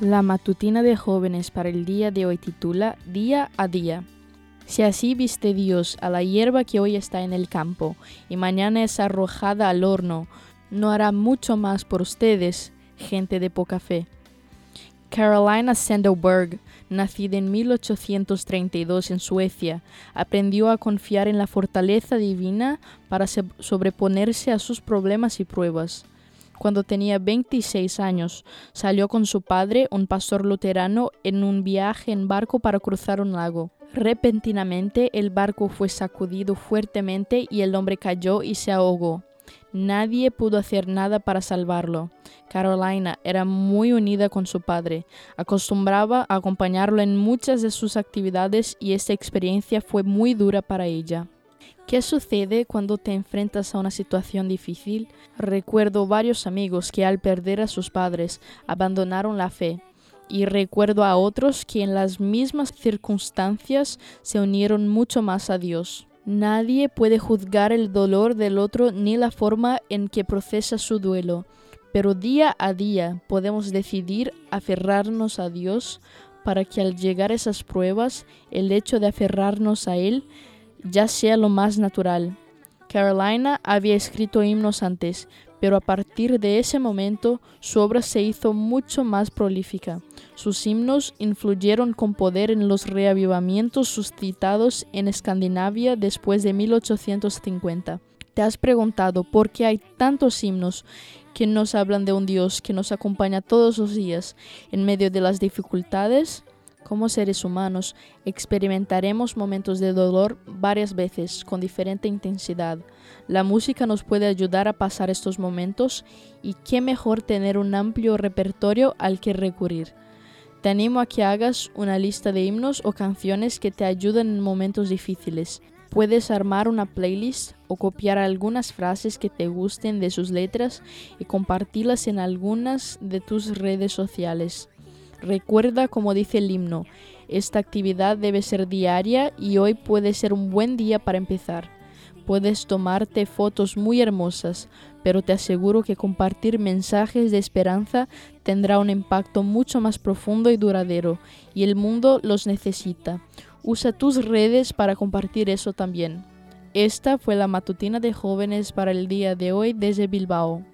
La matutina de jóvenes para el día de hoy titula Día a día. Si así viste Dios a la hierba que hoy está en el campo y mañana es arrojada al horno, no hará mucho más por ustedes, gente de poca fe. Carolina Sandoberg, nacida en 1832 en Suecia, aprendió a confiar en la fortaleza divina para sobreponerse a sus problemas y pruebas. Cuando tenía 26 años, salió con su padre, un pastor luterano, en un viaje en barco para cruzar un lago. Repentinamente el barco fue sacudido fuertemente y el hombre cayó y se ahogó. Nadie pudo hacer nada para salvarlo. Carolina era muy unida con su padre, acostumbraba a acompañarlo en muchas de sus actividades y esta experiencia fue muy dura para ella. ¿Qué sucede cuando te enfrentas a una situación difícil? Recuerdo varios amigos que al perder a sus padres abandonaron la fe y recuerdo a otros que en las mismas circunstancias se unieron mucho más a Dios. Nadie puede juzgar el dolor del otro ni la forma en que procesa su duelo, pero día a día podemos decidir aferrarnos a Dios para que al llegar esas pruebas el hecho de aferrarnos a Él ya sea lo más natural. Carolina había escrito himnos antes, pero a partir de ese momento su obra se hizo mucho más prolífica. Sus himnos influyeron con poder en los reavivamientos suscitados en Escandinavia después de 1850. ¿Te has preguntado por qué hay tantos himnos que nos hablan de un Dios que nos acompaña todos los días en medio de las dificultades? Como seres humanos experimentaremos momentos de dolor varias veces con diferente intensidad. La música nos puede ayudar a pasar estos momentos y qué mejor tener un amplio repertorio al que recurrir. Te animo a que hagas una lista de himnos o canciones que te ayuden en momentos difíciles. Puedes armar una playlist o copiar algunas frases que te gusten de sus letras y compartirlas en algunas de tus redes sociales. Recuerda, como dice el himno, esta actividad debe ser diaria y hoy puede ser un buen día para empezar. Puedes tomarte fotos muy hermosas, pero te aseguro que compartir mensajes de esperanza tendrá un impacto mucho más profundo y duradero, y el mundo los necesita. Usa tus redes para compartir eso también. Esta fue la matutina de jóvenes para el día de hoy desde Bilbao.